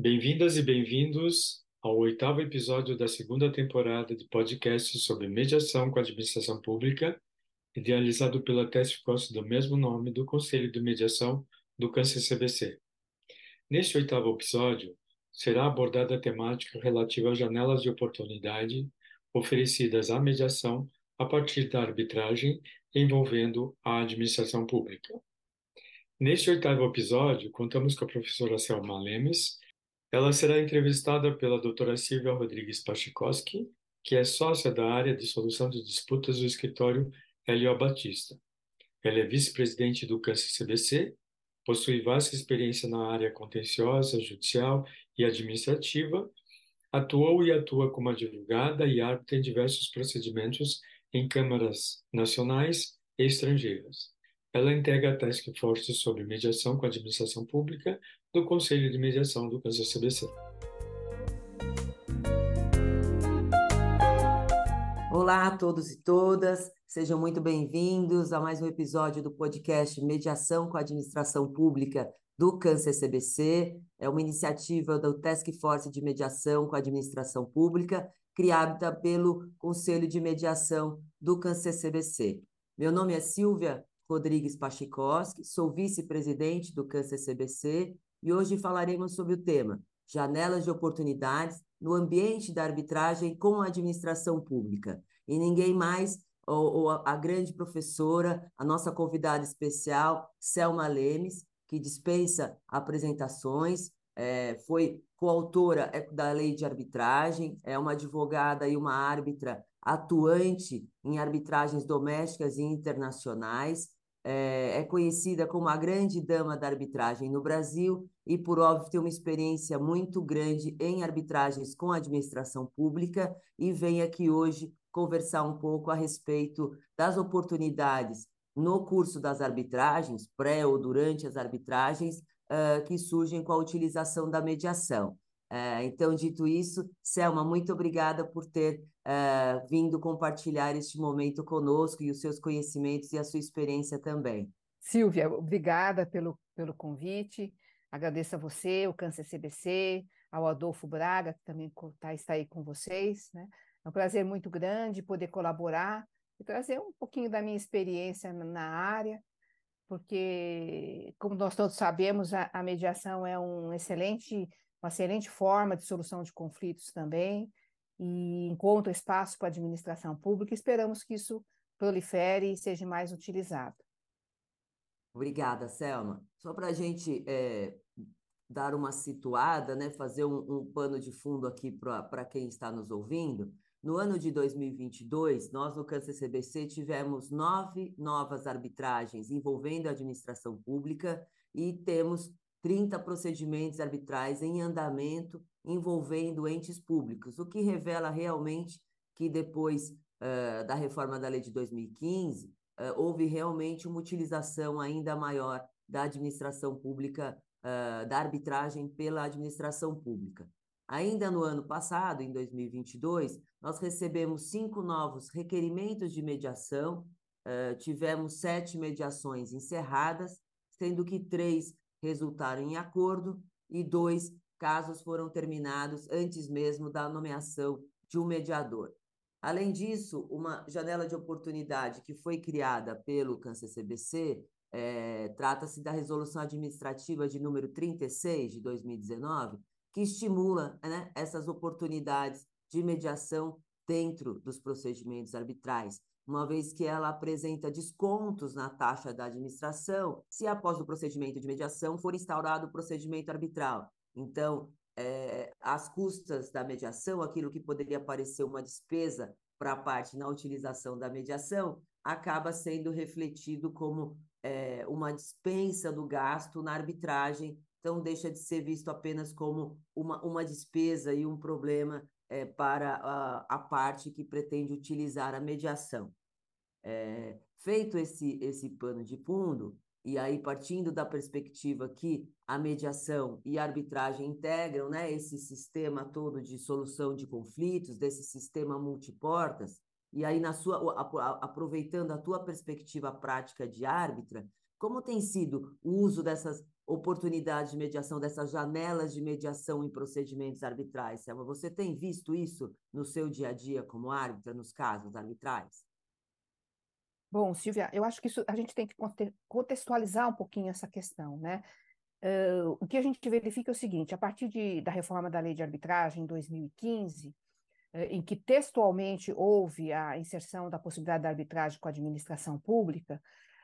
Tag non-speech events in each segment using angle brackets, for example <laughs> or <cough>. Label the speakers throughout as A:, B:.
A: Bem-vindas e bem-vindos ao oitavo episódio da segunda temporada de podcast sobre mediação com a administração pública, idealizado pela Task Force do mesmo nome do Conselho de Mediação do Câncer CBC. Neste oitavo episódio, será abordada a temática relativa às janelas de oportunidade oferecidas à mediação a partir da arbitragem envolvendo a administração pública. Neste oitavo episódio, contamos com a professora Selma Lemes, ela será entrevistada pela doutora Silvia Rodrigues Pachikowski, que é sócia da área de solução de disputas do escritório Helio Batista. Ela é vice-presidente do Câncer CBC, possui vasta experiência na área contenciosa, judicial e administrativa, atuou e atua como advogada e árbitra em diversos procedimentos em câmaras nacionais e estrangeiras. Ela integra a Task Force sobre Mediação com a Administração Pública do Conselho de Mediação do Câncer CBC.
B: Olá a todos e todas, sejam muito bem-vindos a mais um episódio do podcast Mediação com a Administração Pública do Câncer CBC. É uma iniciativa do Task Force de Mediação com a Administração Pública, criada pelo Conselho de Mediação do Câncer CBC. Meu nome é Silvia Rodrigues Pachikowski, sou vice-presidente do Câncer CBC e hoje falaremos sobre o tema Janelas de Oportunidades no ambiente da arbitragem com a administração pública. E ninguém mais, ou, ou a, grande professora, a nossa convidada especial, Selma Lemes, que dispensa apresentações, é, foi coautora é, da lei de arbitragem, é uma advogada e uma árbitra atuante em arbitragens domésticas e internacionais, é, é conhecida como a grande dama da arbitragem no Brasil e, por óbvio, tem uma experiência muito grande em arbitragens com a administração pública e vem aqui hoje conversar um pouco a respeito das oportunidades no curso das arbitragens, pré ou durante as arbitragens, uh, que surgem com a utilização da mediação. Uh, então, dito isso, Selma, muito obrigada por ter uh, vindo compartilhar este momento conosco e os seus conhecimentos e a sua experiência também.
C: Silvia, obrigada pelo, pelo convite. Agradeço a você, o Câncer CBC, ao Adolfo Braga, que também tá, está aí com vocês. Né? É um prazer muito grande poder colaborar e trazer um pouquinho da minha experiência na área, porque, como nós todos sabemos, a, a mediação é um excelente, uma excelente forma de solução de conflitos também, e encontra espaço para a administração pública. Esperamos que isso prolifere e seja mais utilizado.
B: Obrigada, Selma. Só para a gente é, dar uma situada, né, fazer um, um pano de fundo aqui para quem está nos ouvindo, no ano de 2022, nós no Câncer CBC tivemos nove novas arbitragens envolvendo a administração pública e temos 30 procedimentos arbitrais em andamento envolvendo entes públicos, o que revela realmente que depois uh, da reforma da lei de 2015, uh, houve realmente uma utilização ainda maior da administração pública, uh, da arbitragem pela administração pública. Ainda no ano passado, em 2022, nós recebemos cinco novos requerimentos de mediação, tivemos sete mediações encerradas, sendo que três resultaram em acordo e dois casos foram terminados antes mesmo da nomeação de um mediador. Além disso, uma janela de oportunidade que foi criada pelo Câncer CBC é, trata-se da resolução administrativa de número 36 de 2019, que estimula né, essas oportunidades de mediação dentro dos procedimentos arbitrais, uma vez que ela apresenta descontos na taxa da administração se após o procedimento de mediação for instaurado o procedimento arbitral. Então, é, as custas da mediação, aquilo que poderia parecer uma despesa para a parte na utilização da mediação, acaba sendo refletido como é, uma dispensa do gasto na arbitragem, então deixa de ser visto apenas como uma, uma despesa e um problema é, para a, a, parte que pretende utilizar a mediação. É, feito esse, esse pano de fundo, e aí partindo da perspectiva que a mediação e a arbitragem integram né, esse sistema todo de solução de conflitos, desse sistema multiportas, e aí na sua aproveitando a tua perspectiva prática de árbitra, Como tem sido o uso dessas oportunidades de mediação, dessas janelas de mediação em procedimentos arbitrais, Selma? Você tem visto isso no seu dia a dia como árbitra, nos casos arbitrais?
C: Bom, Silvia, eu acho que isso, a gente tem que contextualizar um pouquinho essa questão, né? Uh, o que a gente verifica é o seguinte: a partir de, da reforma da lei de arbitragem em 2015, uh, em que textualmente houve a inserção da possibilidade da arbitragem com a administração pública,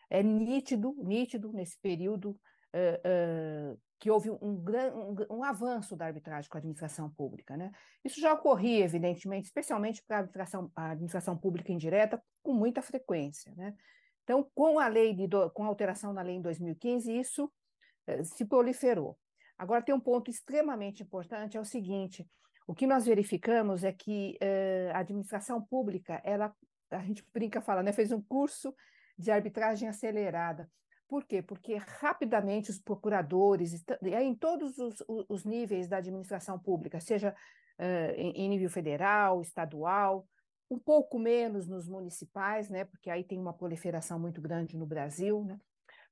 C: é nítido, nítido nesse período uh, que houve um, um, um, avanço da arbitragem com a administração pública. Né? Isso já ocorria, evidentemente, especialmente para a administração, a administração pública indireta, com muita frequência. Né? Então, com a lei de, com a alteração na lei em 2015, isso uh, se proliferou. Agora, tem um ponto extremamente importante, é o seguinte, o que nós verificamos é que uh, a administração pública, ela, a gente brinca, fala, né, fez um curso de arbitragem acelerada. Por quê? Porque rapidamente os procuradores, em todos os, os níveis da administração pública, seja uh, em, em, nível federal, estadual, um pouco menos nos municipais, né, porque aí tem uma proliferação muito grande no Brasil, né,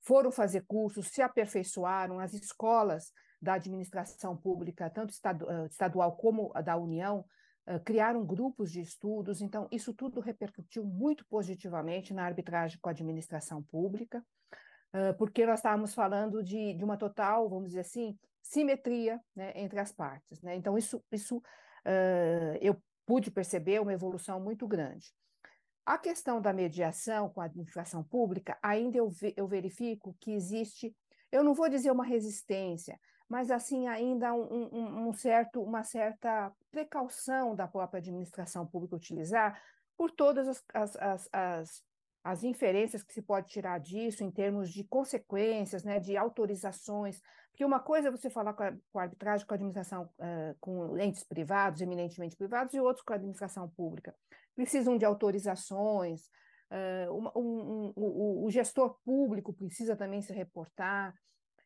C: foram fazer cursos, se aperfeiçoaram, as escolas da administração pública, tanto estadu estadual como da União, criaram grupos de estudos, então isso tudo repercutiu muito positivamente na arbitragem com a administração pública, uh, porque nós estávamos falando de, de, uma total, vamos dizer assim, simetria né, entre as partes. Né? Então, isso, isso uh, eu pude perceber uma evolução muito grande. A questão da mediação com a administração pública, ainda eu, eu verifico que existe, eu não vou dizer uma resistência, mas assim ainda um, um, um certo, uma certa precaução da própria administração pública utilizar por todas as, as, as, as, as inferências que se pode tirar disso em termos de consequências, né, de autorizações, porque uma coisa é você falar com a, com a arbitragem, com a administração, uh, com entes privados, eminentemente privados, e outros com a administração pública. Precisam de autorizações, uh, um, um, um, o gestor público precisa também se reportar,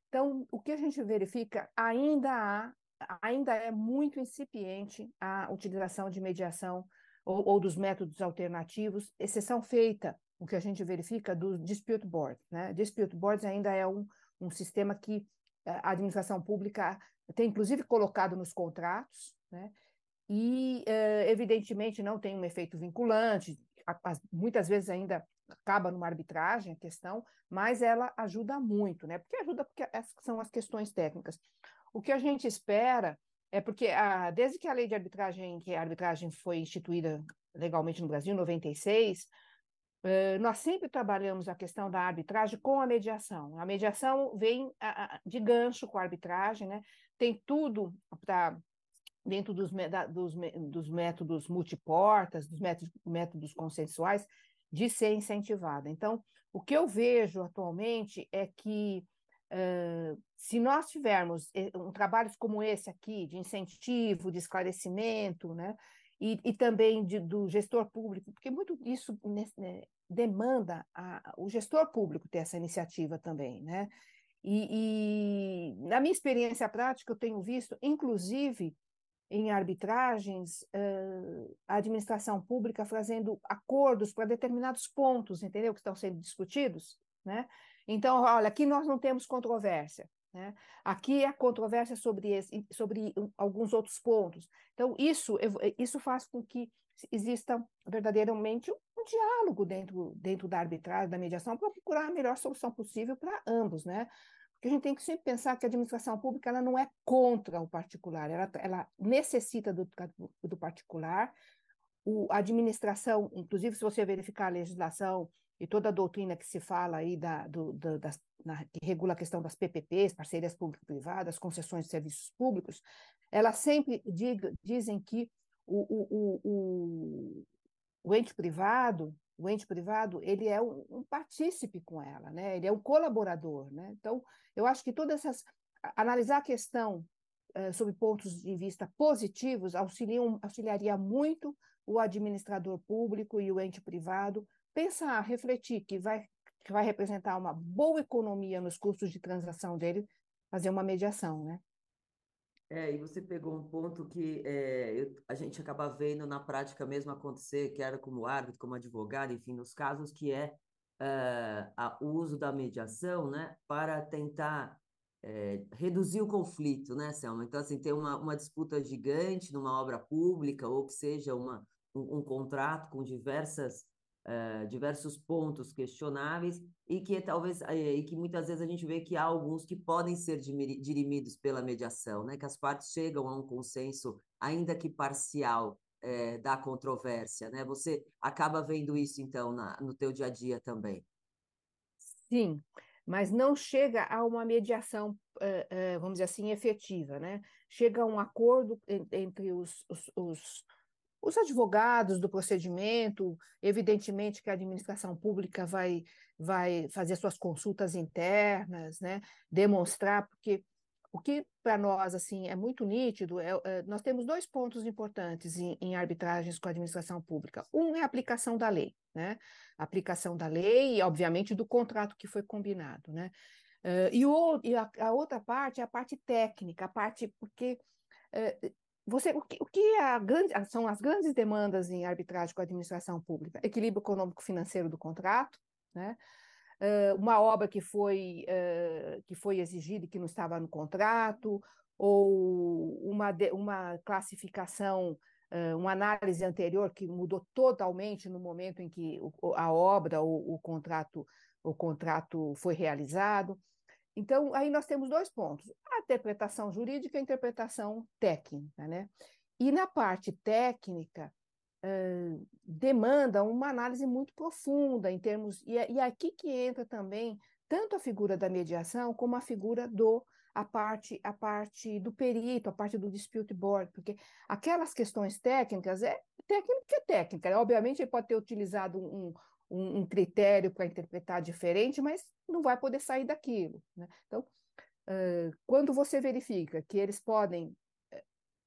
C: então, o que a gente verifica ainda há, ainda é muito incipiente a utilização de mediação ou, ou dos métodos alternativos, exceção feita o que a gente verifica do dispute board. Né? Dispute boards ainda é um, um sistema que a administração pública tem, inclusive, colocado nos contratos, né? e, eh, evidentemente, não tem um efeito vinculante, muitas vezes ainda acaba numa arbitragem a questão, mas ela ajuda muito, né? Porque ajuda porque essas são as questões técnicas. O que a gente espera é porque a, desde que a lei de arbitragem, que a arbitragem foi instituída legalmente no Brasil, em 96, eh, nós sempre trabalhamos a questão da arbitragem com a mediação. A mediação vem de gancho com a arbitragem, né? Tem tudo para dentro dos, dos, dos, métodos multiportas, dos métodos, métodos consensuais, de ser incentivada. Então, o que eu vejo atualmente é que uh, se nós tivermos eh, um trabalhos como esse aqui, de incentivo, de esclarecimento, né, e, e também de, do gestor público, porque muito isso né, demanda a, o gestor público ter essa iniciativa também, né? E, e, na minha experiência prática, eu tenho visto, inclusive, em arbitragens, a administração pública fazendo acordos para determinados pontos, entendeu? Que estão sendo discutidos, né? Então, olha, aqui nós não temos controvérsia, né? Aqui é controvérsia sobre, esse, sobre alguns outros pontos. Então, isso, isso faz com que exista verdadeiramente um diálogo dentro, dentro da arbitragem, da mediação, para procurar a melhor solução possível para ambos, né? Porque a gente tem que sempre pensar que a administração pública ela não é contra o particular, ela, ela necessita do, do particular. O, a administração, inclusive, se você verificar a legislação e toda a doutrina que se fala aí da, do, da, das, na, que regula a questão das PPPs, parcerias público-privadas, concessões de serviços públicos, elas sempre dizem que o, o, o, o ente privado o ente privado ele é um, um partícipe com ela, né? Ele é um colaborador, né? Então, eu acho que todas essas analisar a questão uh, sob pontos de vista positivos auxiliam, auxiliaria muito o administrador público e o ente privado pensar, refletir que vai que vai representar uma boa economia nos custos de transação dele, fazer uma mediação, né?
B: É, e você pegou um ponto que é, eu, a gente acaba vendo na prática mesmo acontecer, que era como árbitro, como advogado, enfim, nos casos que é uh, o uso da mediação né, para tentar é, reduzir o conflito, né, Selma? Então, assim, tem uma, uma disputa gigante numa obra pública, ou que seja uma, um, um contrato com diversas, uh, diversos pontos questionáveis, e que talvez, e que muitas vezes a gente vê que há alguns que podem ser dirimidos pela mediação, né, que as partes chegam a um consenso, ainda que parcial, é, da controvérsia, né? Você acaba vendo isso, então, na, no teu dia a dia também.
C: Sim, mas não chega a uma mediação, vamos dizer assim, efetiva, né? Chega a um acordo entre os, os, os, os advogados do procedimento, evidentemente que a administração pública vai, vai fazer suas consultas internas, né? Demonstrar, porque o que para nós assim é muito nítido é, é, nós temos dois pontos importantes em, em, arbitragens com a administração pública. Um é a aplicação da lei, né? A aplicação da lei e, obviamente, do contrato que foi combinado, né? Uh, e, o, e a, a, outra parte é a parte técnica, a parte porque você o que, o que é grande, são as grandes demandas em arbitragem com a administração pública? Equilíbrio econômico-financeiro do contrato, né? uma obra que foi, que foi exigida e que não estava no contrato, ou uma, uma classificação, uma análise anterior que mudou totalmente no momento em que a obra ou o contrato, o contrato foi realizado. Então, aí nós temos dois pontos: a interpretação jurídica e a interpretação técnica. Né? E na parte técnica, demanda uma análise muito profunda em termos. E, é, e é aqui que entra também tanto a figura da mediação como a figura do a parte a parte do perito, a parte do dispute board, porque aquelas questões técnicas é técnica é técnica. Né? Obviamente ele pode ter utilizado um, um, um critério para interpretar diferente, mas não vai poder sair daquilo. Né? Então, quando você verifica que eles podem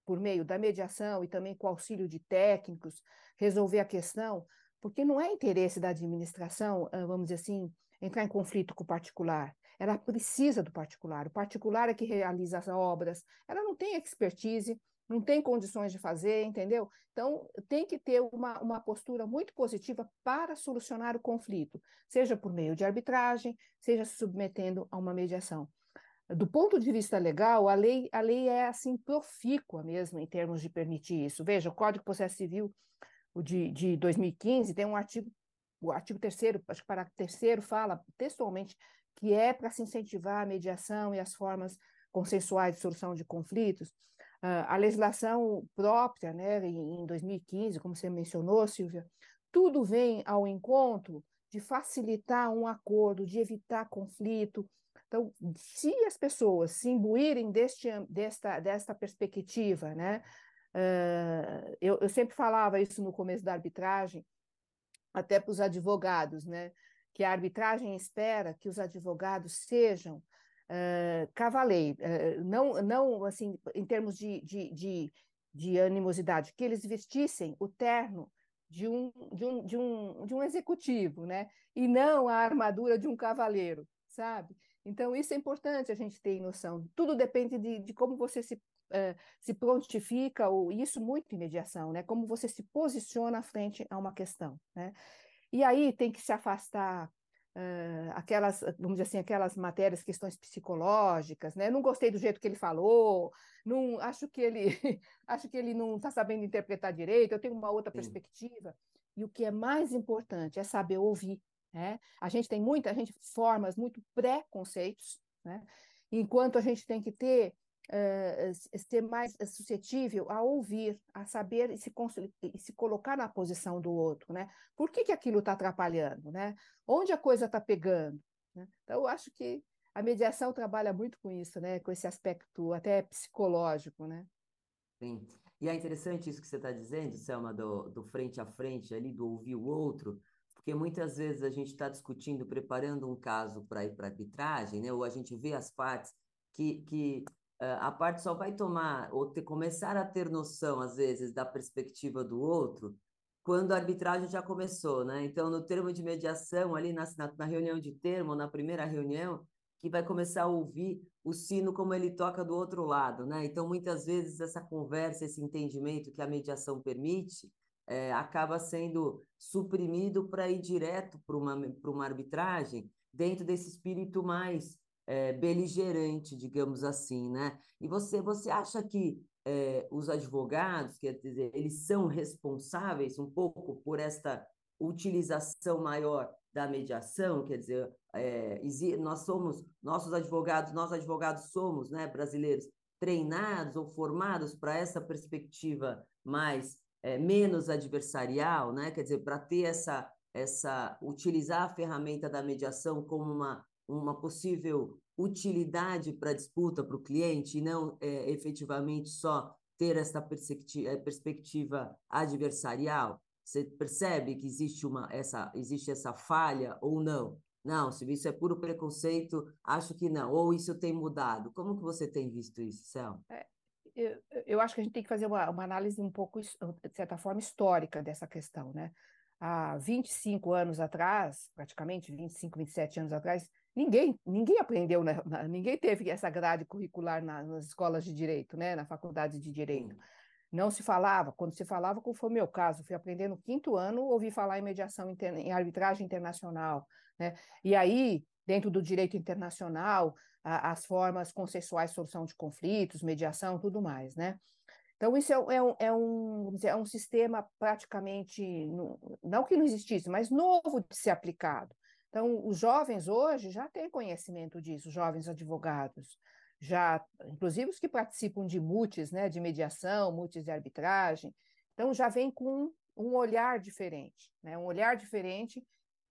C: por meio da mediação e também com auxílio de técnicos, resolver a questão, porque não é interesse da administração, vamos dizer assim, entrar em conflito com o particular. Ela precisa do particular. O particular é que realiza as obras. Ela não tem expertise, não tem condições de fazer, entendeu? Então, tem que ter uma, uma postura muito positiva para solucionar o conflito, seja por meio de arbitragem, seja se submetendo a uma mediação do ponto de vista legal, a lei, a lei é assim profícua mesmo em termos de permitir isso. Veja, o Código de Processo Civil de, de 2015 tem um artigo, o artigo terceiro, acho que para terceiro fala textualmente que é para se incentivar a mediação e as formas consensuais de solução de conflitos. Uh, a legislação própria, né, em 2015, como você mencionou, Silvia, tudo vem ao encontro de facilitar um acordo, de evitar conflito, então, se as pessoas se imbuírem deste, desta, desta perspectiva, né? Uh, eu, eu sempre falava isso no começo da arbitragem, até para os advogados, né? Que a arbitragem espera que os advogados sejam uh, cavaleiros, uh, não, não assim, em termos de, de, de, de animosidade, que eles vestissem o terno de um, de um, de um, de um executivo, né? E não a armadura de um cavaleiro, sabe? Então, isso é importante a gente ter noção. Tudo depende de, de como você se, uh, se prontifica, ou isso muito em mediação, né? Como você se posiciona frente a uma questão, né? E aí tem que se afastar uh, aquelas, vamos dizer assim, aquelas matérias, questões psicológicas, né? Não gostei do jeito que ele falou, não acho que ele <laughs> acho que ele não está sabendo interpretar direito, eu tenho uma outra Sim. perspectiva. E o que é mais importante é saber ouvir, né? A gente tem muita, a gente formas muito pré-conceitos, né? enquanto a gente tem que ter uh, ser mais suscetível a ouvir, a saber e se, e se colocar na posição do outro, né? Por que, que aquilo está atrapalhando, né? Onde a coisa está pegando? Né? Então, eu acho que a mediação trabalha muito com isso, né? Com esse aspecto até psicológico, né?
B: Sim. E é interessante isso que você está dizendo, Selma, do, do frente a frente ali, do ouvir o outro, porque muitas vezes a gente está discutindo, preparando um caso para ir para arbitragem, né? ou a gente vê as partes que, que a parte só vai tomar, ou ter, começar a ter noção, às vezes, da perspectiva do outro, quando a arbitragem já começou, né? Então, no termo de mediação, ali na, na, na reunião de termo, na primeira reunião, que vai começar a ouvir o sino como ele toca do outro lado, né? Então, muitas vezes, essa conversa, esse entendimento que a mediação permite, é, acaba sendo suprimido para ir direto para uma, uma arbitragem dentro desse espírito mais é, beligerante, digamos assim, né? E você, você acha que é, os advogados, quer dizer, eles são responsáveis um pouco por esta utilização maior da mediação, quer dizer, é, nós somos, nossos advogados, nós advogados somos, né, brasileiros, treinados ou formados para essa perspectiva mais é, menos adversarial, né? Quer dizer, para ter essa essa utilizar a ferramenta da mediação como uma uma possível utilidade para disputa para o cliente e não é, efetivamente só ter essa é, perspectiva adversarial. Você percebe que existe uma essa existe essa falha ou não? Não, se isso é puro preconceito, acho que não. Ou isso tem mudado. Como que você tem visto isso, Céu?
C: É, eu, eu, acho que a gente tem que fazer uma, uma, análise um pouco, de certa forma, histórica dessa questão, né? Há 25 anos atrás, praticamente 25, 27 anos atrás, ninguém, ninguém aprendeu, na, na, ninguém teve essa grade curricular na, nas escolas de direito, né? Na faculdade de direito. Não se falava, quando se falava, como foi o meu caso, fui aprender no quinto ano, ouvi falar em mediação, em arbitragem internacional, né? E aí, dentro do direito internacional, a, as formas consensuais de solução de conflitos, mediação, tudo mais, né? Então, isso é, é, um, é, um, dizer, é um sistema praticamente, não que não existisse, mas novo de ser aplicado. Então, os jovens hoje já têm conhecimento disso, jovens advogados, já, inclusive os que participam de mutes, né, de mediação, mutes de arbitragem, então já vem com um olhar diferente, né, um olhar diferente.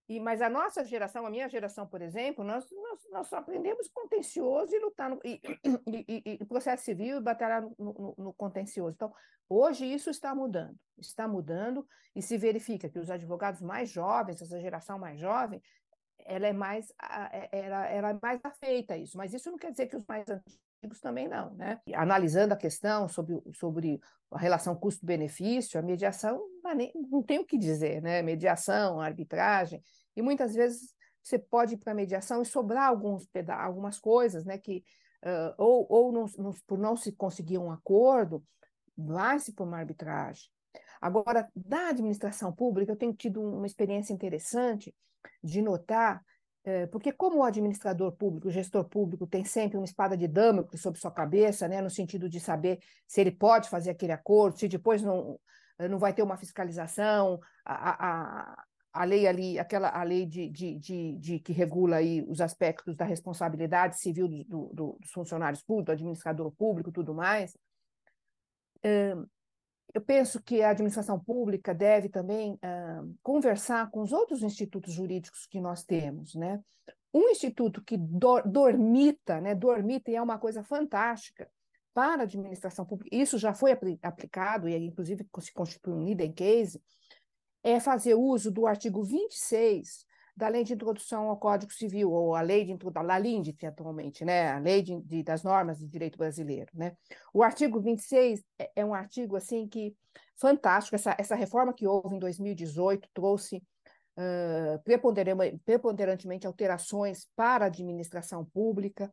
C: E, mas a nossa geração, a minha geração, por exemplo, nós, nós, nós aprendemos contencioso e lutar no e, e, e, processo civil e batalhar no, no, no, contencioso. Então, hoje isso está mudando, está mudando. E se verifica que os advogados mais jovens, essa geração mais jovem, ela é mais, é, ela, ela é mais afeita a isso, mas isso não quer dizer que os mais antigos também não, né? Analisando a questão sobre, sobre a relação custo-benefício, a mediação não tem o que dizer, né? Mediação, arbitragem, e muitas vezes você pode ir para a mediação e sobrar alguns algumas coisas, né? Que, uh, ou ou não, não, por não se conseguir um acordo, vai-se para uma arbitragem. Agora, da administração pública, eu tenho tido uma experiência interessante de notar é, porque como o administrador público, o gestor público tem sempre uma espada de Damocles sobre sua cabeça, né, no sentido de saber se ele pode fazer aquele acordo, se depois não, não vai ter uma fiscalização, a, a, a lei ali, aquela a lei de, de, de, de, que regula aí os aspectos da responsabilidade civil do, do, dos funcionários públicos, do administrador público, tudo mais. É, eu penso que a administração pública deve também uh, conversar com os outros institutos jurídicos que nós temos, né? Um instituto que do, dormita, né? Dormita e é uma coisa fantástica para a administração pública. Isso já foi apl aplicado e inclusive se constitui um idem case. É fazer uso do artigo 26 da Lei de Introdução ao Código Civil, ou a Lei de Introdução, a LINDE atualmente, né? a Lei de, de, das Normas de Direito Brasileiro. Né? O artigo 26 é, é um artigo assim que fantástico, essa, essa reforma que houve em 2018 trouxe uh, preponderantemente alterações para a administração pública,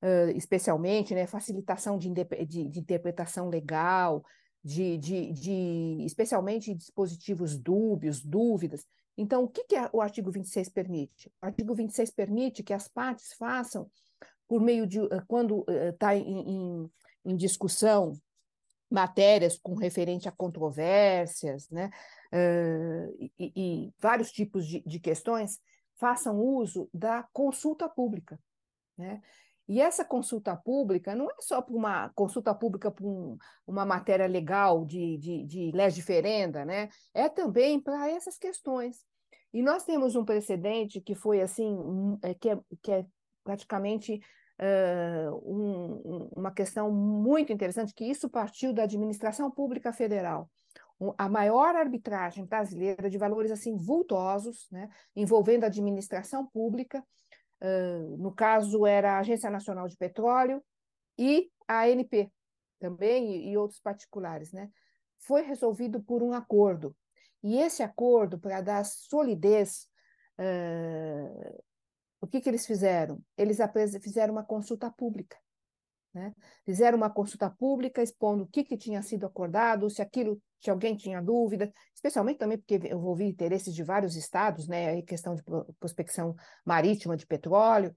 C: uh, especialmente né, facilitação de, de, de interpretação legal, de, de, de, especialmente dispositivos dúbios, dúvidas. Então, o que, que o artigo 26 permite? O artigo 26 permite que as partes façam, por meio de, eh, quando está eh, em, em, em, discussão, matérias com referente a controvérsias, né, uh, e, e, vários tipos de, de questões, façam uso da consulta pública. Né? E essa consulta pública não é só para uma consulta pública para um, uma matéria legal de, de, de legiferenda, né? é também para essas questões. E nós temos um precedente que foi assim, é, que é, que é praticamente uh, um, uma questão muito interessante, que isso partiu da administração pública federal. A maior arbitragem brasileira de valores assim vultosos, né, envolvendo a administração pública, no caso era a Agência Nacional de Petróleo e a ANP também, e, e outros particulares, né? Foi resolvido por um acordo. E esse acordo, para dar solidez, uh, o que, que eles fizeram? Eles fizeram uma consulta pública. Né? Fizeram uma consulta pública expondo o que, que tinha sido acordado, se aquilo, se alguém tinha dúvida, especialmente também porque envolvia interesses de vários estados, né? Aí questão de prospecção marítima de petróleo.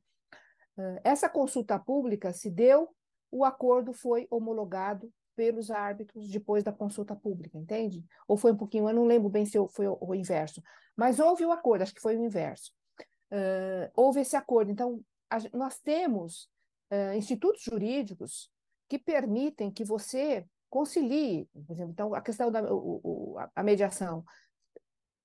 C: Essa consulta pública se deu, o acordo foi homologado pelos árbitros depois da consulta pública, entende? Ou foi um pouquinho, eu não lembro bem se foi o, inverso, mas houve o acordo, acho que foi o inverso. Uh, houve esse acordo. Então, a, nós temos uh, institutos jurídicos que permitem que você concilie, por exemplo, então, a questão da o, o, a mediação.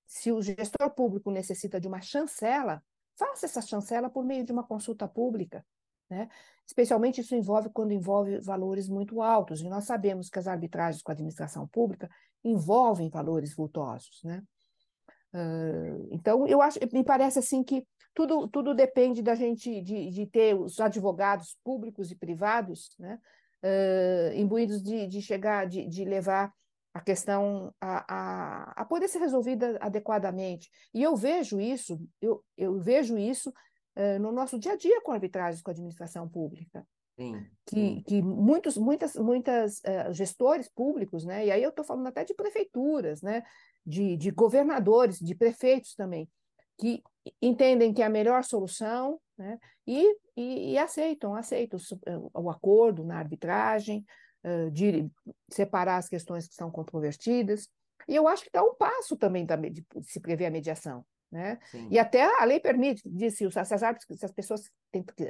C: Se o gestor público necessita de uma chancela, faça essa chancela por meio de uma consulta pública. Né? Especialmente isso envolve quando envolve valores muito altos, e nós sabemos que as arbitragens com a administração pública envolvem valores vultosos. Né? Uh, então, eu acho, me parece assim que tudo, tudo depende da gente de, de ter os advogados públicos e privados né, uh, imbuídos de, de chegar, de, de levar a questão a, a, a, poder ser resolvida adequadamente. E eu vejo isso, eu, eu vejo isso uh, no nosso dia a dia com arbitragens com a administração pública. Sim, que, que muitos, muitas, muitas uh, gestores públicos, né, e aí eu estou falando até de prefeituras, né, de, de governadores, de prefeitos também, que entendem que é a melhor solução né, e, e, e aceitam, aceitam o, o acordo na arbitragem, uh, de separar as questões que são controvertidas. E eu acho que dá um passo também da, de, se prever a mediação. Né? E até a lei permite, disse, se as, se as pessoas,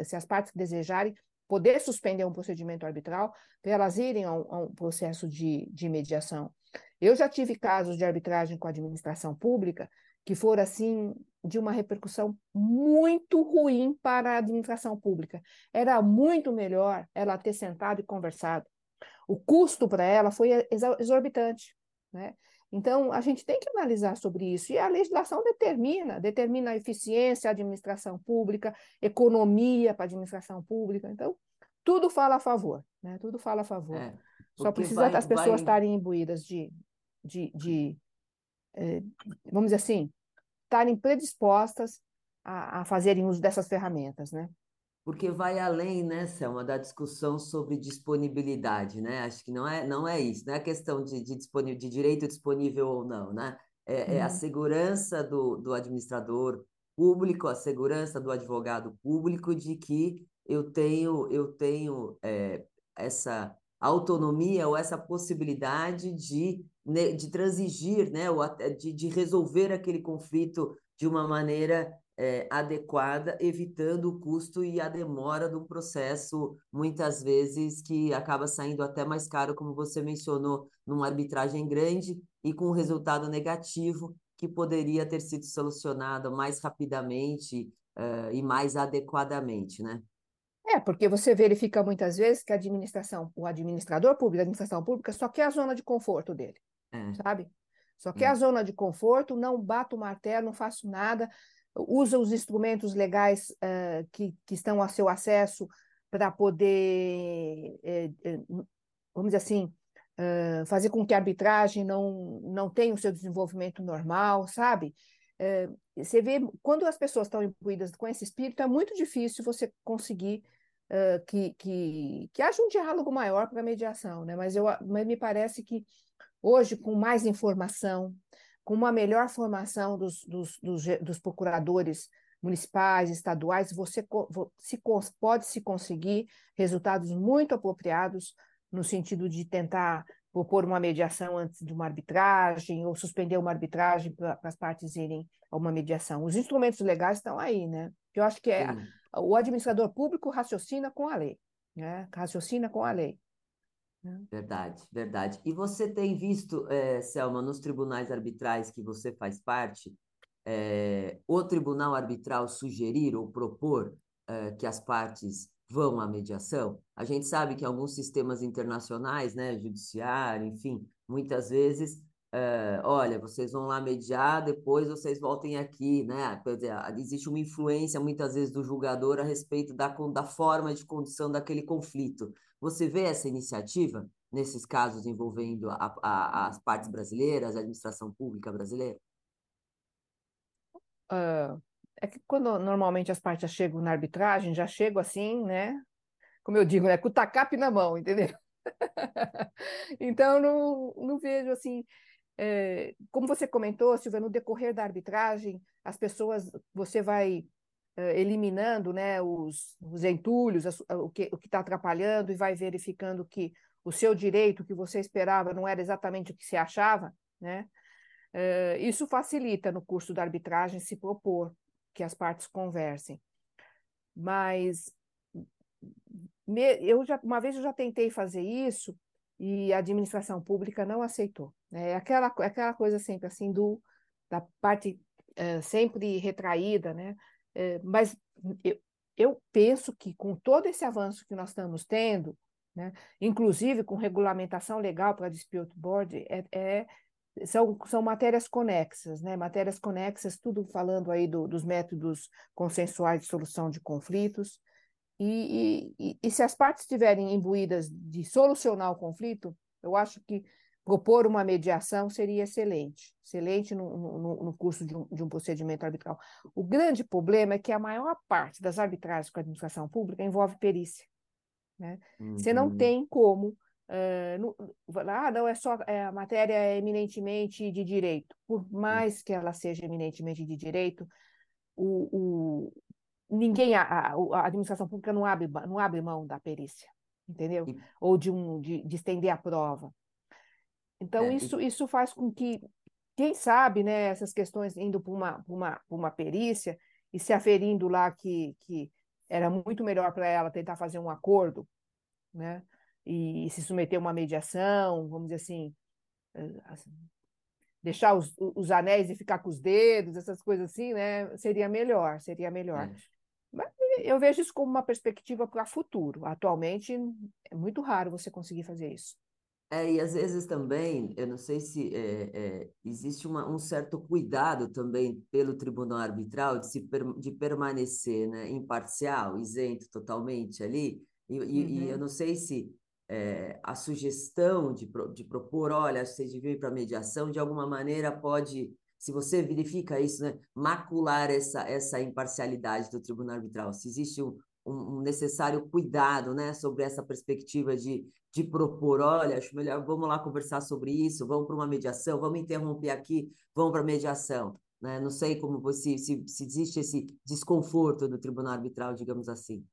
C: se as partes desejarem, poder suspender um procedimento arbitral para elas irem a um, a um processo de, de mediação. Eu já tive casos de arbitragem com a administração pública que foram assim de uma repercussão muito ruim para a administração pública. Era muito melhor ela ter sentado e conversado. O custo para ela foi exorbitante, né? Então, a gente tem que analisar sobre isso. E a legislação determina, determina a eficiência da administração pública, economia para a administração pública. Então, tudo fala a favor, né? Tudo fala a favor. É, Só precisa vai, as pessoas vai... estarem imbuídas de, de, de é, vamos dizer assim, estarem predispostas a, a fazerem uso dessas ferramentas, né?
B: Porque vai além, né, Selma, da discussão sobre disponibilidade, né? Acho que não é, não é isso, não é questão de, de, de direito disponível ou não, né? É, é a uhum. segurança do, do administrador público, a segurança do advogado público de que eu tenho, eu tenho é, essa autonomia ou essa possibilidade de, né, de transigir, né, ou de, de resolver aquele conflito de uma maneira é, adequada, evitando o custo e a demora de um processo, muitas vezes, que acaba saindo até mais caro, como você mencionou, numa arbitragem grande e com um resultado negativo que poderia ter sido solucionado mais rapidamente uh, e mais adequadamente, né?
C: É, porque você verifica muitas vezes que a administração, o administrador público, a administração pública só quer a zona de conforto dele, é. sabe? Só quer é. a zona de conforto, não bato o martelo, não faço nada, usa os instrumentos legais uh, que, que estão a seu acesso para poder, eh, eh, vamos dizer assim, uh, fazer com que a arbitragem não, não tenha o seu desenvolvimento normal, sabe? Uh, você vê, quando as pessoas estão imbuídas com esse espírito, é muito difícil você conseguir que, que, que haja um diálogo maior para a mediação, né? Mas, eu, mas me parece que hoje, com mais informação, com uma melhor formação dos, dos, dos, dos procuradores municipais, estaduais, você se, pode se conseguir resultados muito apropriados no sentido de tentar propor uma mediação antes de uma arbitragem ou suspender uma arbitragem para as partes irem a uma mediação. Os instrumentos legais estão aí, né? Eu acho que é o administrador público raciocina com a lei, né? Raciocina com a lei.
B: Né? Verdade, verdade. E você tem visto, é, Selma, nos tribunais arbitrais que você faz parte, é, o tribunal arbitral sugerir ou propor é, que as partes vão à mediação? A gente sabe que alguns sistemas internacionais, né, judiciário, enfim, muitas vezes olha, vocês vão lá mediar, depois vocês voltem aqui, né? Quer dizer, existe uma influência muitas vezes do julgador a respeito da, da forma de condução daquele conflito. Você vê essa iniciativa nesses casos envolvendo a, a, as partes brasileiras, a administração pública brasileira?
C: Uh, é que quando normalmente as partes chegam na arbitragem, já chegam assim, né? como eu digo, né, com o tacape na mão, entendeu? <laughs> então, não, não vejo assim. É, como você comentou, Silvia, no decorrer da arbitragem, as pessoas, você vai eliminando né, os, os entulhos, o que o está atrapalhando, e vai verificando que o seu direito, que você esperava, não era exatamente o que se achava, né? É, isso facilita no curso da arbitragem se propor que as partes conversem. Mas eu já, uma vez eu já tentei fazer isso e a administração pública não aceitou. Né? É aquela, é aquela coisa sempre assim do da parte é, sempre retraída, né? É, mas eu, eu penso que com todo esse avanço que nós estamos tendo, né, inclusive com regulamentação legal para dispute board, é, é, são, são matérias conexas, né? matérias conexas, tudo falando aí do, dos métodos consensuais de solução de conflitos, e, e, e, se as partes estiverem imbuídas de solucionar o conflito, eu acho que propor uma mediação seria excelente, excelente no, no, no curso de um, de um, procedimento arbitral. O grande problema é que a maior parte das arbitragens com a administração pública envolve perícia. Né? Uhum. Você não uhum. tem como. Uh, no, ah, não, é só é, a matéria é eminentemente de direito. Por mais que ela seja eminentemente de direito, o, o, ninguém, a, a, administração pública não abre, não abre mão da perícia, entendeu? Ou de, um, de, de, estender a prova. Então, é, isso, e... isso faz com que, quem sabe, né, essas questões indo para uma, uma, uma perícia e se aferindo lá que, que era muito melhor para ela tentar fazer um acordo, né? E, e se submeter a uma mediação, vamos dizer assim, eh, assim deixar os, os, anéis e ficar com os dedos, essas coisas assim, né? Seria melhor, seria melhor. É. Mas eu vejo isso como uma perspectiva para o futuro. Atualmente é muito raro você conseguir fazer isso.
B: É, e às vezes também, eu não sei se é, é, existe uma, um certo cuidado também pelo tribunal arbitral de, se, de permanecer né, imparcial, isento totalmente ali, e, uhum. e, eu uhum. não sei se é, a sugestão de, de propor, olha, vocês deviam ir para mediação, de alguma maneira pode se você verifica isso, né, macular essa, essa imparcialidade do tribunal arbitral, se existe um, um necessário cuidado né, sobre essa perspectiva de, de propor, olha, acho melhor, vamos lá conversar sobre isso, vamos para uma mediação, vamos interromper aqui, vamos para mediação. Né? Não sei como você, se, se existe esse desconforto do tribunal arbitral, digamos assim.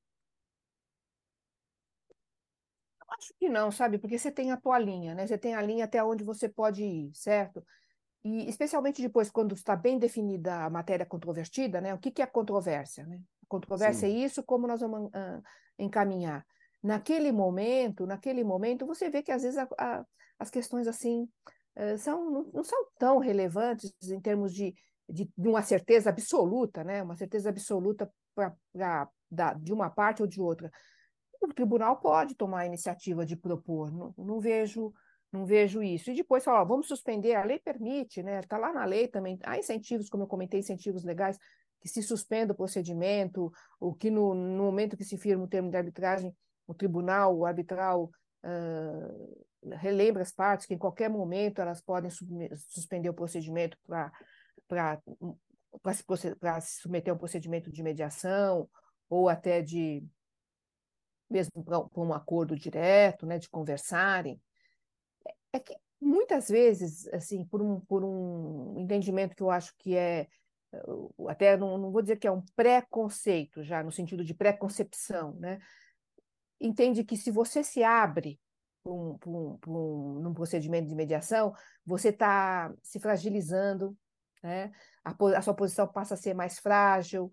C: Acho que não, sabe? Porque você tem a tua linha, né? Você tem a linha até onde você pode ir, certo? E especialmente depois, quando está bem definida a matéria controvertida, né? O que, que é controvérsia? Né? A controvérsia Sim. é isso, como nós vamos uh, encaminhar. Naquele momento, naquele momento, você vê que às vezes a, a, as questões assim uh, são, não, não, são tão relevantes em termos de, de, de, uma certeza absoluta, né? Uma certeza absoluta pra, pra, da, de uma parte ou de outra. O tribunal pode tomar a iniciativa de propor. Não, não vejo não vejo isso. E depois falar, vamos suspender, a lei permite, né? Está lá na lei também. Há incentivos, como eu comentei, incentivos legais, que se suspenda o procedimento, o que no, no momento que se firma o termo de arbitragem, o tribunal, o arbitral, uh, relembra as partes que em qualquer momento elas podem suspender o procedimento para se submeter a um procedimento de mediação ou até de mesmo para um acordo direto, né, de conversarem. É que muitas vezes, assim, por um, por um entendimento que eu acho que é, até não, não vou dizer que é um preconceito, já no sentido de preconcepção, né? entende que se você se abre um, um, um, num procedimento de mediação, você está se fragilizando, né? a, a, sua posição passa a ser mais frágil.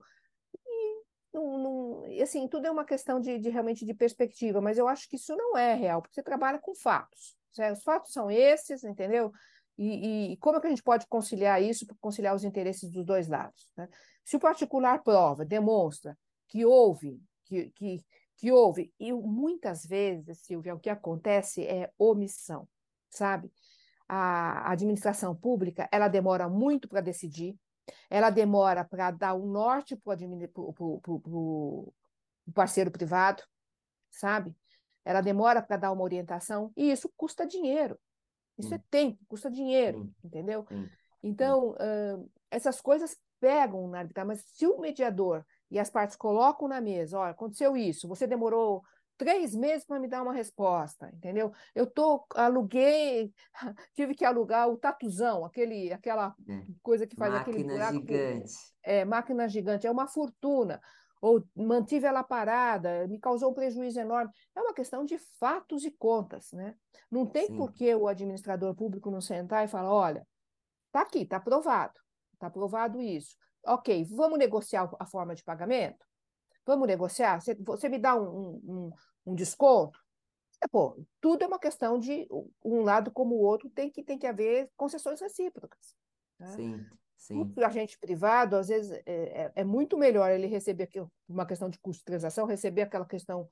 C: E, não, não, assim, tudo é uma questão de, de realmente de perspectiva, mas eu acho que isso não é real, porque você trabalha com fatos. Os fatos são esses, entendeu? E, e, como é que a gente pode conciliar isso, conciliar os interesses dos dois lados? Né? Se o particular prova, demonstra que houve, que, que, que houve, e muitas vezes, Silvia, o que acontece é omissão, sabe? A administração pública, ela demora muito para decidir, ela demora para dar o um norte para o parceiro privado, sabe? ela demora para dar uma orientação, e isso custa dinheiro. Isso hum. é tempo, custa dinheiro, hum. entendeu? Hum. Então, uh, essas coisas pegam na arbitragem, mas se o mediador e as partes colocam na mesa, olha, aconteceu isso, você demorou três meses para me dar uma resposta, entendeu? Eu tô, aluguei, <laughs> tive que alugar o tatuzão, aquele, aquela é. coisa que faz
B: máquina
C: aquele buraco.
B: Gigante.
C: É, máquina gigante, é uma fortuna. Ou mantive ela parada, me causou um prejuízo enorme. É uma questão de fatos e contas, né? Não tem Sim. por que o administrador público não sentar e falar, olha, tá aqui, tá aprovado, tá aprovado isso. Ok, vamos negociar a forma de pagamento? Vamos negociar? Você, você me dá um, um, um desconto? É, pô, tudo é uma questão de um lado como o outro tem que, tem que haver concessões recíprocas.
B: Né? Sim, sim.
C: O agente privado, às vezes, é, é, é muito melhor ele receber uma questão de custo de transação, receber aquela questão,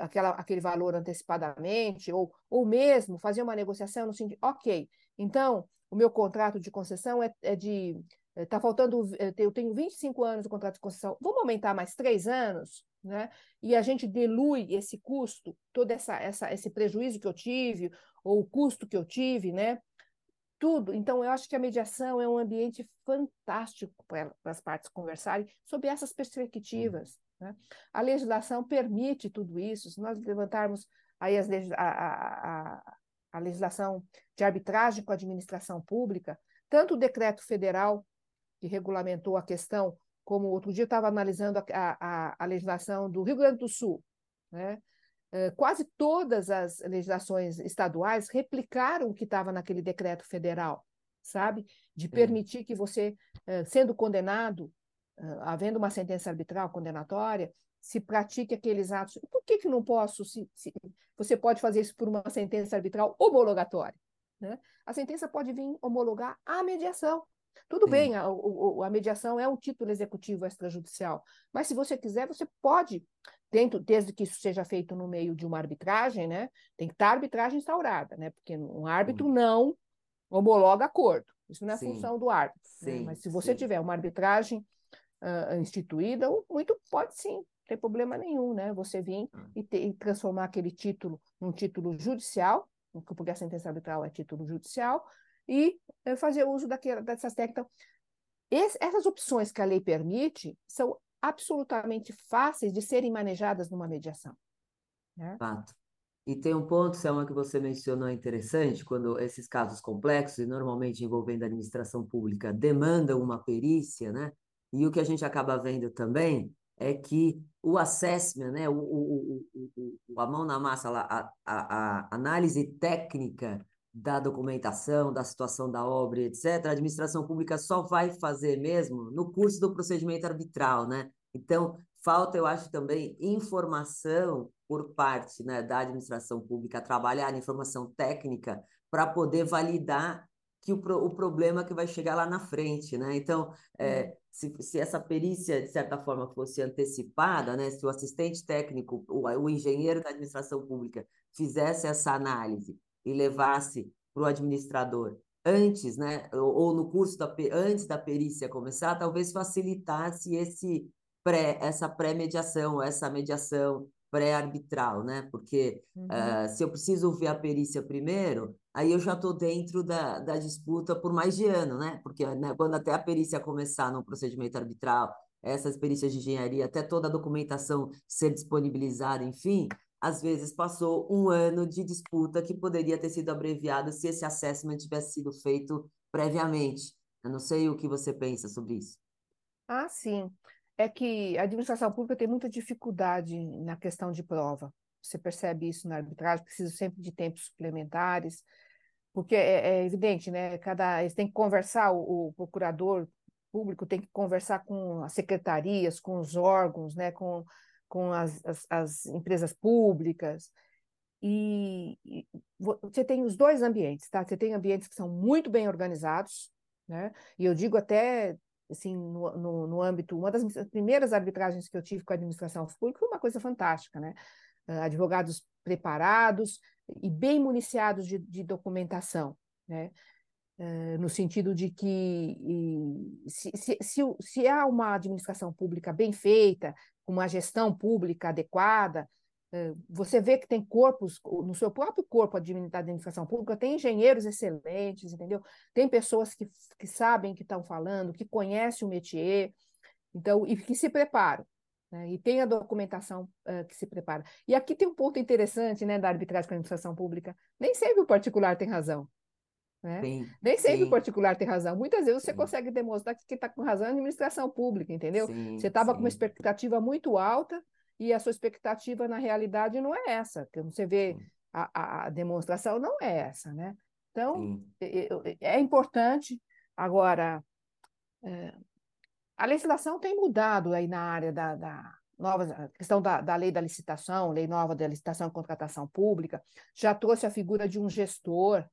C: aquela, aquele valor antecipadamente, ou, ou mesmo fazer uma negociação no sentido, ok, então o meu contrato de concessão é, é de está faltando, eu tenho 25 anos de contrato de concessão, vamos aumentar mais três anos, né? E a gente dilui esse custo, todo essa, essa, esse prejuízo que eu tive, ou o custo que eu tive, né? Tudo. Então, eu acho que a mediação é um ambiente fantástico para as partes conversarem sobre essas perspectivas. Né? A legislação permite tudo isso. Se nós levantarmos aí as, a, a, a legislação de arbitragem com a administração pública, tanto o decreto federal que regulamentou a questão, como outro dia eu estava analisando a, a, a, legislação do Rio Grande do Sul. Né? É, quase todas as legislações estaduais replicaram o que estava naquele decreto federal, sabe? De permitir que você, é, sendo condenado, é, havendo uma sentença arbitral condenatória, se pratique aqueles atos. Por que, que não posso? Se, se, você pode fazer isso por uma sentença arbitral homologatória. Né? A sentença pode vir homologar a mediação. Tudo Sim. bem, a, a, mediação é um título executivo extrajudicial, mas se você quiser, você pode, dentro, desde que isso seja feito no meio de uma arbitragem, né? Tem que estar a arbitragem instaurada, né? Porque um árbitro Sim. não homologa acordo. Isso não é Sim. função do árbitro. Né? Mas se você tiver uma arbitragem uh, instituída, muito pode sim, não tem problema nenhum, né? Você vir ah. e, ter, e transformar aquele título num título judicial, porque a sentença arbitral é título judicial, e eh, fazer uso daquela, dessas técnicas. Então, essas opções que a lei permite são absolutamente fáceis de serem manejadas numa mediação. Né?
B: Fato. E tem um ponto, Selma, que você mencionou interessante, quando esses casos complexos, e normalmente envolvendo a administração pública, demandam uma perícia, né? E o que a gente acaba vendo também é que o assessment, né? o, o, o, o a mão na massa, a, a, a análise técnica da documentação, da situação da obra, etc., a administração pública só vai fazer mesmo no curso do procedimento arbitral, né? Então, falta, eu acho, também informação por parte né, da administração pública, trabalhar informação técnica para poder validar que o, o problema que vai chegar lá na frente, né? Então, é, uhum. se, se essa perícia, de certa forma, fosse antecipada, né? Se o assistente técnico, o, o engenheiro da administração pública fizesse essa análise e levasse para o administrador antes, né, ou, no curso da antes da perícia começar, talvez facilitasse esse pré, essa pré-mediação, essa mediação pré-arbitral, né? Porque uhum. uh, se eu preciso ver a perícia primeiro, aí eu já estou dentro da, da disputa por mais de ano, né? Porque né, quando até a perícia começar no procedimento arbitral, essas perícias de engenharia, até toda a documentação ser disponibilizada, enfim, às vezes passou um ano de disputa que poderia ter sido abreviado se esse assessment tivesse sido feito previamente. Eu não sei o que você pensa sobre isso.
C: Ah, sim. É que a administração pública tem muita dificuldade na questão de prova. Você percebe isso na arbitragem, precisa sempre de tempos suplementares, porque é, é evidente, né? Cada, eles têm que conversar, o, o procurador público tem que conversar com as secretarias, com os órgãos, né? Com com as, as, as empresas públicas. E, e, você tem os dois ambientes, tá? Você tem ambientes que são muito bem organizados, né? E eu digo até assim no, no, no âmbito, uma das primeiras arbitragens que eu tive com a administração pública foi uma coisa fantástica, né? Uh, advogados preparados e bem municiados de, de documentação, né? Uh, no sentido de que se, se, se, se há uma administração pública bem feita, uma gestão pública adequada, eh, você vê que tem corpos, no seu próprio corpo da administração pública, tem engenheiros excelentes, entendeu? Tem pessoas que, que sabem que estão falando, que conhecem o métier, então, e que se preparam. né? e tem a documentação uh, que se prepara. E aqui tem um ponto interessante né, da arbitragem com a administração pública. Nem sempre o particular tem razão. Né? Sim, Nem sempre sim. o particular tem razão. Muitas vezes sim. você consegue demonstrar que quem está com razão é a administração pública, entendeu? você estava com uma expectativa muito alta e a sua expectativa, na realidade, não é essa. Você vê a, a demonstração não é essa, né? Então, é, importante. Agora, é, a legislação tem mudado aí na área da, da nova questão da, da lei da licitação, lei nova da licitação e contratação pública, já trouxe a figura de um gestor.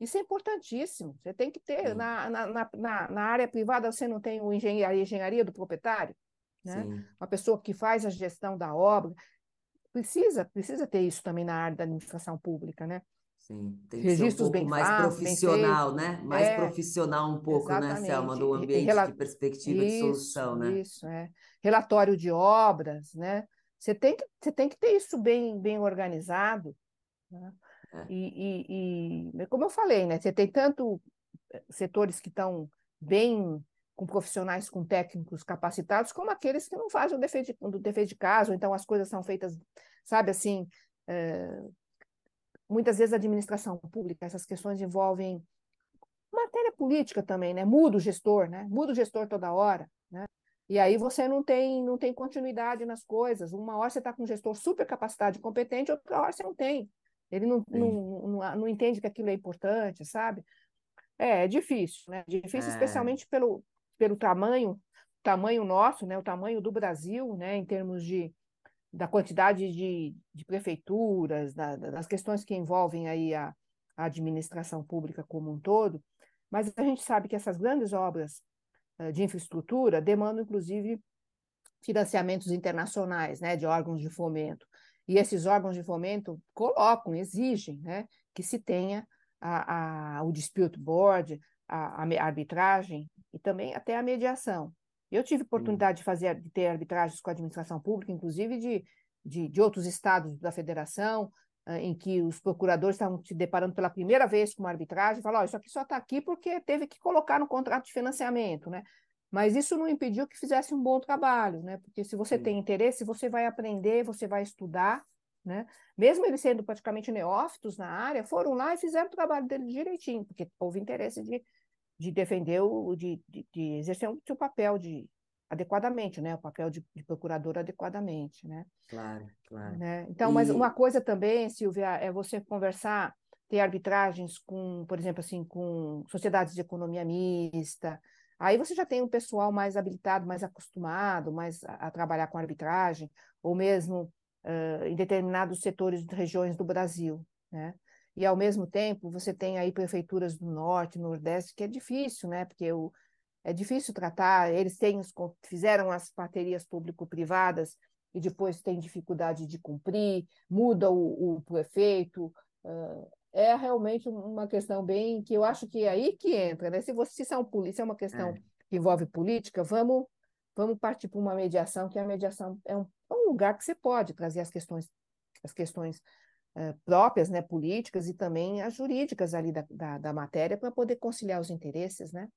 C: Isso é importantíssimo. Você tem que ter, na, na, na, na área privada, você não tem o engenharia, a engenharia do proprietário, né? uma pessoa que faz a gestão da obra. Precisa, precisa ter isso também na área da administração pública, né?
B: Sim, tem que Registros ser um pouco mais fácil, profissional, né? Mais é, profissional um pouco, né, exatamente. né, Selma, do ambiente Rel... de perspectiva isso, de solução, né?
C: Isso, é. Relatório de obras, né? Você tem que, você tem que ter isso bem, bem organizado, né? É. E, e, e, como eu falei, né? Você tem tanto eh, setores que estão bem com profissionais, com técnicos capacitados, como aqueles que não fazem o defeito de, de caso, então as coisas são feitas, sabe, assim, é, muitas vezes a administração pública, essas questões envolvem matéria política também, né? Muda o gestor, né? Muda o gestor toda hora, né? E aí você não tem, não tem continuidade nas coisas. Uma hora você está com um gestor super capacitado e competente, outra hora você não tem. Ele não, não, não, não, entende que aquilo é importante, sabe? É, é difícil, né? Difícil, é. especialmente pelo, pelo tamanho, tamanho nosso, né? O tamanho do Brasil, né? Em termos de, da quantidade de, de prefeituras, da, das questões que envolvem aí a, a, administração pública como um todo, mas a gente sabe que essas grandes obras uh, de infraestrutura demandam, inclusive, financiamentos internacionais, né, de órgãos de fomento. E esses órgãos de fomento colocam, exigem, né, que se tenha a, a, o dispute board, a, a arbitragem e também até a mediação. Eu tive oportunidade de fazer de ter arbitragens com a administração pública, inclusive de, de, de outros estados da federação, em que os procuradores estavam se deparando pela primeira vez com uma arbitragem, e falaram, oh, isso aqui só está aqui porque teve que colocar no contrato de financiamento, né? Mas isso não impediu que fizesse um bom trabalho, né? Porque se você Sim. tem interesse, você vai aprender, você vai estudar, né? Mesmo eles sendo praticamente neófitos na área, foram lá e fizeram o trabalho dele direitinho, porque houve interesse de de defender o, de, de, de exercer o seu papel de adequadamente, né? O papel de, de procurador adequadamente, né?
B: Claro, claro.
C: Né? Então, e... mas uma coisa também, Silvia, é você conversar, ter arbitragens com, por exemplo, assim, com sociedades de economia mista. Aí você já tem um pessoal mais habilitado, mais acostumado, mais a, a trabalhar com arbitragem, ou mesmo uh, em determinados setores de regiões do Brasil, né? e ao mesmo tempo você tem aí prefeituras do norte, nordeste, que é difícil, né? Porque o, é difícil tratar, eles têm, fizeram as parcerias público-privadas e depois têm dificuldade de cumprir, muda o, o prefeito, uh, é realmente uma questão bem que eu acho que é aí que entra, né? Se você se é, um, se é uma questão é. que envolve política, vamos vamos partir para uma mediação, que a mediação é um, é um lugar que você pode trazer as questões as questões eh, próprias, né, políticas e também as jurídicas ali da, da, da matéria para poder conciliar os interesses, né?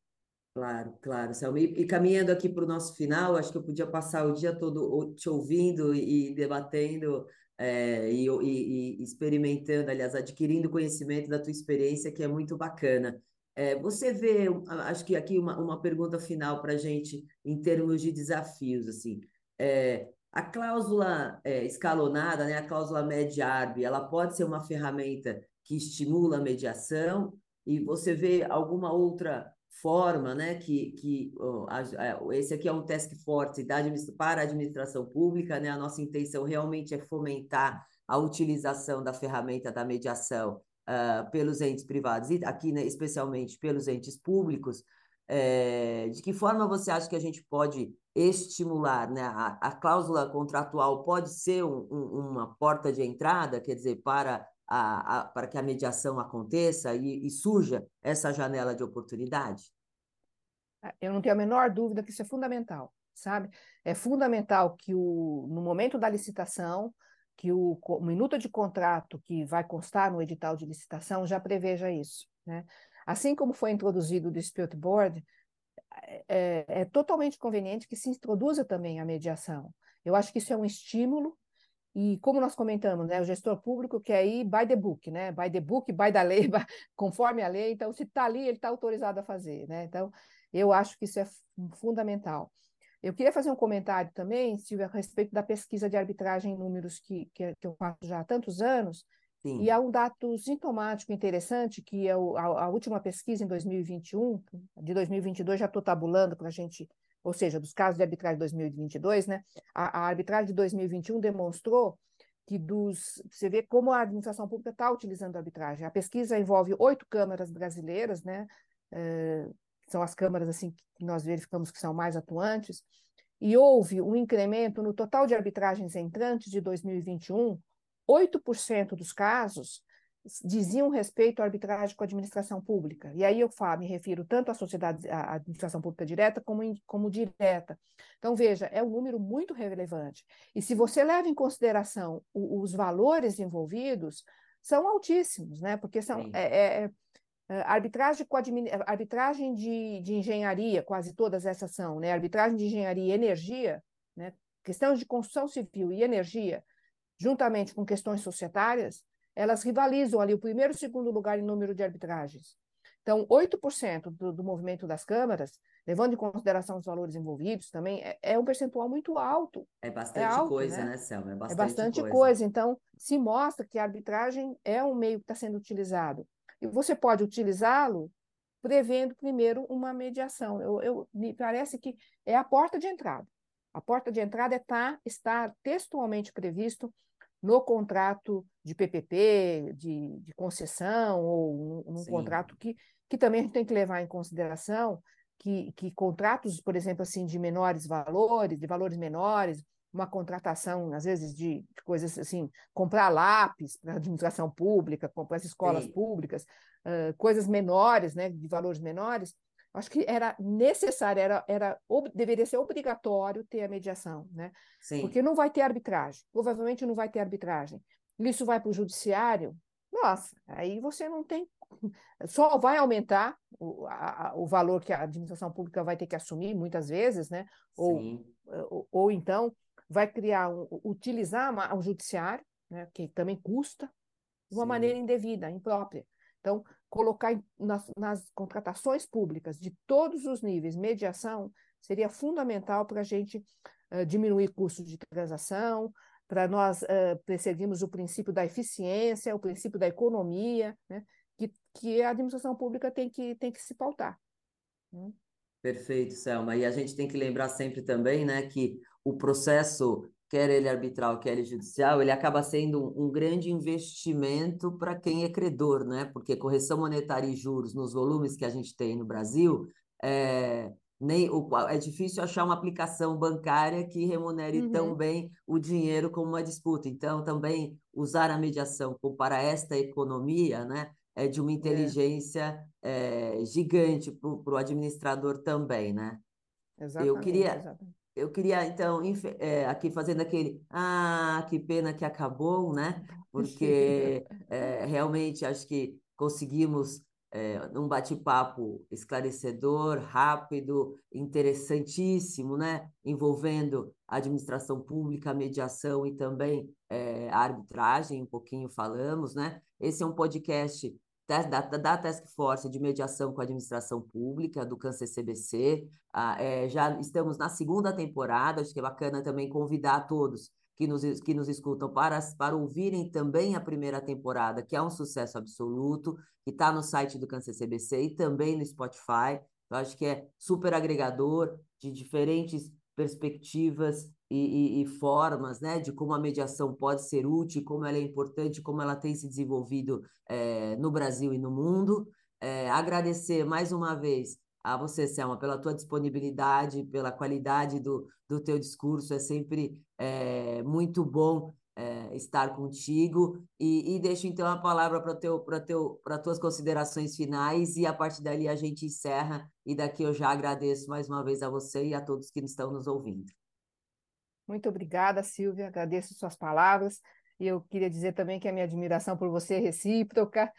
B: Claro, claro, Selma. E, e caminhando aqui para o nosso final, acho que eu podia passar o dia todo te ouvindo e, debatendo é, e, e, e, experimentando, aliás, adquirindo conhecimento da tua experiência, que é muito bacana. É, você vê, acho que aqui uma, uma pergunta final para a gente, em termos de desafios, assim, é, a cláusula escalonada, né, a cláusula MED-ARB, ela pode ser uma ferramenta que estimula a mediação e você vê alguma outra forma, né, que, que a, esse aqui é um task force da, para a administração pública, né, a nossa intenção realmente é fomentar a utilização da ferramenta da mediação uh, pelos entes privados e aqui, né, especialmente pelos entes públicos, é, de que forma você acha que a gente pode estimular, né? A, a cláusula contratual pode ser um, um, uma porta de entrada, quer dizer, para, a, a para que a mediação aconteça e, e surja essa janela de oportunidade?
C: É, eu não tenho a menor dúvida que isso é fundamental, sabe? É fundamental que o, no momento da licitação, que o, o minuto de contrato que vai constar no edital de licitação já preveja isso, né? Assim como foi introduzido o Dispute Board, é, é, é totalmente conveniente que se introduza também a mediação. Eu acho que isso é um estímulo e como nós comentamos, né, o gestor público quer ir by the book, né, by the book, by da lei, <laughs> by, conforme a lei. Então, se está ali, ele está autorizado a fazer, né? Então, eu acho que isso é fundamental. Eu queria fazer um comentário também, Silvia, a respeito da pesquisa de arbitragem em números que, que, que eu faço já há tantos anos. Sim. E há um dado sintomático interessante, que é o, a, a última pesquisa em 2021, de 2022 já estou tabulando para a gente ou seja, dos casos de arbitragem de 2022, né, a, a arbitragem de 2021 demonstrou que dos. Você vê como a administração pública está utilizando a arbitragem. A pesquisa envolve oito câmaras brasileiras, né? É, são as câmaras assim que nós verificamos que são mais atuantes, e houve um incremento no total de arbitragens entrantes de 2021, 8% dos casos diziam respeito à arbitragem com a administração pública. E aí eu falo, me refiro tanto à sociedade, à administração pública direta como, in, como direta. Então, veja, é um número muito relevante. E se você leva em consideração o, os valores envolvidos, são altíssimos, né? Porque são é, é, é, é, arbitragem, com arbitragem de, de engenharia, quase todas essas são, né? Arbitragem de engenharia e energia, né? questões de construção civil e energia, juntamente com questões societárias, elas rivalizam ali o primeiro e o segundo lugar em número de arbitragens. Então, 8% do, do movimento das câmaras, levando em consideração os valores envolvidos também, é, é um percentual muito alto.
B: É bastante é alto, coisa, né, né Selma? É bastante,
C: é bastante coisa. coisa. Então, se mostra que a arbitragem é um meio que está sendo utilizado. E você pode utilizá-lo prevendo primeiro uma mediação. Eu, eu, me parece que é a porta de entrada. A porta de entrada é tá, está textualmente previsto no contrato de PPP, de, de concessão, ou num, contrato que, que também a gente tem que levar em consideração que, que contratos, por exemplo, assim, de menores valores, de valores menores, uma contratação, às vezes, de, de coisas assim, comprar lápis para a administração pública, comprar as escolas Sim. públicas, uh, coisas menores, né, de valores menores, Acho que era necessário, era, era, deveria ser obrigatório ter a mediação, né? Sim. Porque não vai ter arbitragem, provavelmente não vai ter arbitragem. Isso vai para o judiciário, nossa, aí você não tem. <laughs> Só vai aumentar o, a, o valor que a administração pública vai ter que assumir, muitas vezes, né? Ou, ou, ou, então vai criar, um, utilizar o judiciário, né? que também custa, de uma Sim. maneira indevida, imprópria. Então, colocar nas, nas, contratações públicas de todos os níveis mediação seria fundamental para a gente uh, diminuir custos de transação, para nós uh, perseguirmos o princípio da eficiência, o princípio da economia, né, que, que a administração pública tem que, tem que se pautar.
B: Né? Perfeito, Selma. E a gente tem que lembrar sempre também né, que o processo quer ele arbitral, quer ele judicial, ele acaba sendo um, grande investimento para quem é credor, né? Porque correção monetária e juros nos volumes que a gente tem no Brasil, é, nem o, é difícil achar uma aplicação bancária que remunere uhum. tão bem o dinheiro como uma disputa. Então, também usar a mediação para esta economia, né? É de uma é. inteligência é. É, gigante para o administrador também, né?
C: Exatamente,
B: eu queria,
C: exatamente
B: eu queria, então, é, aqui fazendo aquele, ah, que pena que acabou, né? <laughs> Porque é, realmente acho que conseguimos é, um bate-papo esclarecedor, rápido, interessantíssimo, né? Envolvendo administração pública, mediação e também é, arbitragem, um pouquinho falamos, né? Esse é um podcast da, da Task Force de Mediação com a Administração Pública, do Câncer CBC. Ah, é, já estamos na segunda temporada, acho que é bacana também convidar todos que nos, que nos escutam para, para ouvirem também a primeira temporada, que é um sucesso absoluto, que está no site do Câncer CBC e também no Spotify. Eu acho que é super agregador de diferentes perspectivas e, e, e, formas né, de como a mediação pode ser útil, como ela é importante, como ela tem se desenvolvido é, no Brasil e no mundo. É, agradecer mais uma vez a você, Selma, pela tua disponibilidade, pela qualidade do, do teu discurso. É sempre é, muito bom é, estar contigo. E, e, deixo então a palavra para teu, teu, as tuas considerações finais e a partir dali a gente encerra. E daqui eu já agradeço mais uma vez a você e a todos que estão nos ouvindo.
C: Muito obrigada, Silvia. Agradeço suas palavras. E eu queria dizer também que a minha admiração por você é recíproca,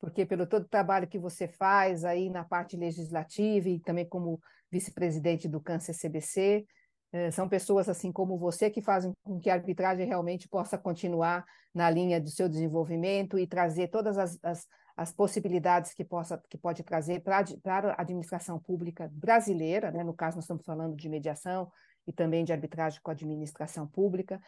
C: porque pelo todo o trabalho que você faz aí na parte legislativa e também como vice-presidente do Câncer CBC, É, são pessoas assim como você que fazem com que a arbitragem realmente possa continuar na linha do seu desenvolvimento e trazer todas as, as, as possibilidades que, possa, que pode trazer para a administração pública brasileira, né? no caso nós estamos falando de mediação e também de arbitragem com a administração pública,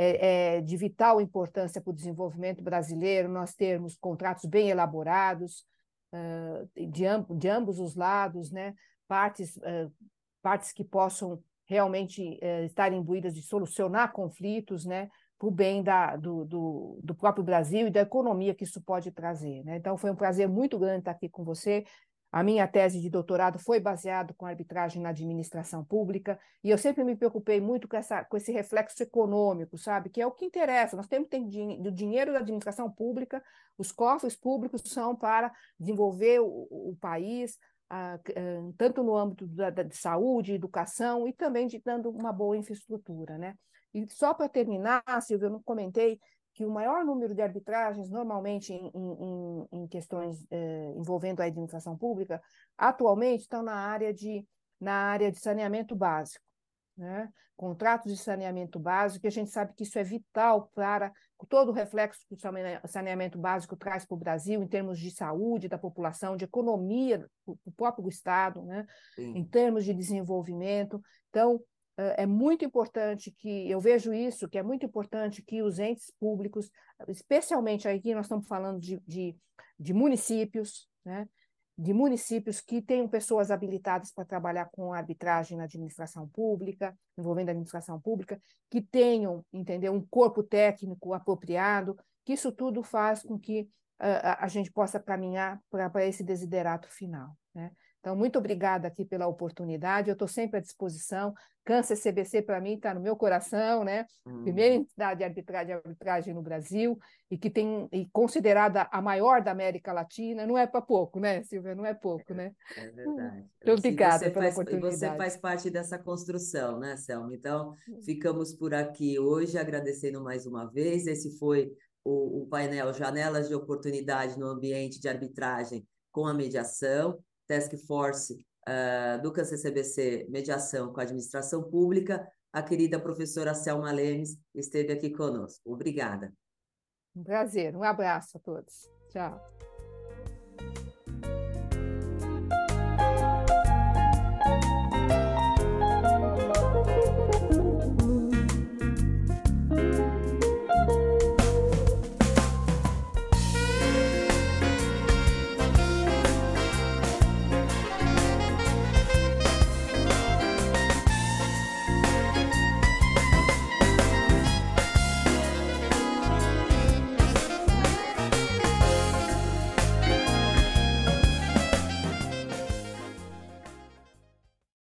C: é, é de vital importância para o desenvolvimento brasileiro nós termos contratos bem elaborados, uh, de, de ambos os lados, né? partes, uh, partes que possam realmente uh, estar imbuídas de solucionar conflitos, né? para o bem da, do, do, do, próprio Brasil e da economia que isso pode trazer. Né? Então, foi um prazer muito grande estar aqui com você. A minha tese de doutorado foi baseada com arbitragem na administração pública, e eu sempre me preocupei muito com, essa, com esse reflexo econômico, sabe? Que é o que interessa. Nós temos ter o dinheiro da administração pública, os cofres públicos são para desenvolver o, o país, tanto no âmbito da, da, de saúde, educação e também de dando uma boa infraestrutura, né? E só para terminar, Silvia, eu não comentei que o maior número de arbitragens, normalmente em, em, em questões eh, envolvendo a administração pública, atualmente estão na área de, na área de saneamento básico. Né? Contratos de saneamento básico, que a gente sabe que isso é vital para todo o reflexo que o saneamento básico traz para o Brasil, em termos de saúde da população, de economia do próprio Estado, né? em termos de desenvolvimento. Então, é muito importante que eu vejo isso, que é muito importante que os entes públicos, especialmente aqui nós estamos falando de, de, de municípios, né? de municípios que tenham pessoas habilitadas para trabalhar com arbitragem na administração pública, envolvendo a administração pública, que tenham, entendeu, um corpo técnico apropriado, que isso tudo faz com que uh, a gente possa caminhar para esse desiderato final. Né? Então, muito obrigada aqui pela oportunidade. Eu estou sempre à disposição. Câncer CBC, para mim, está no meu coração, né? Hum. Primeira entidade de arbitragem, arbitragem no Brasil e que tem e considerada a maior da América Latina. Não é para pouco, né, Silvia? Não é pouco, né?
B: É verdade.
C: Muito obrigada
B: pela
C: faz, oportunidade.
B: Você faz parte dessa construção, né, Selma? Então, hum. ficamos por aqui hoje, agradecendo mais uma vez. Esse foi o, o painel Janelas de Oportunidade no Ambiente de Arbitragem com a Mediação. Task Force uh, do CCBC Mediação com a Administração Pública, a querida professora Selma Lemes esteve aqui conosco. Obrigada.
C: Um prazer, um abraço a todos. Tchau.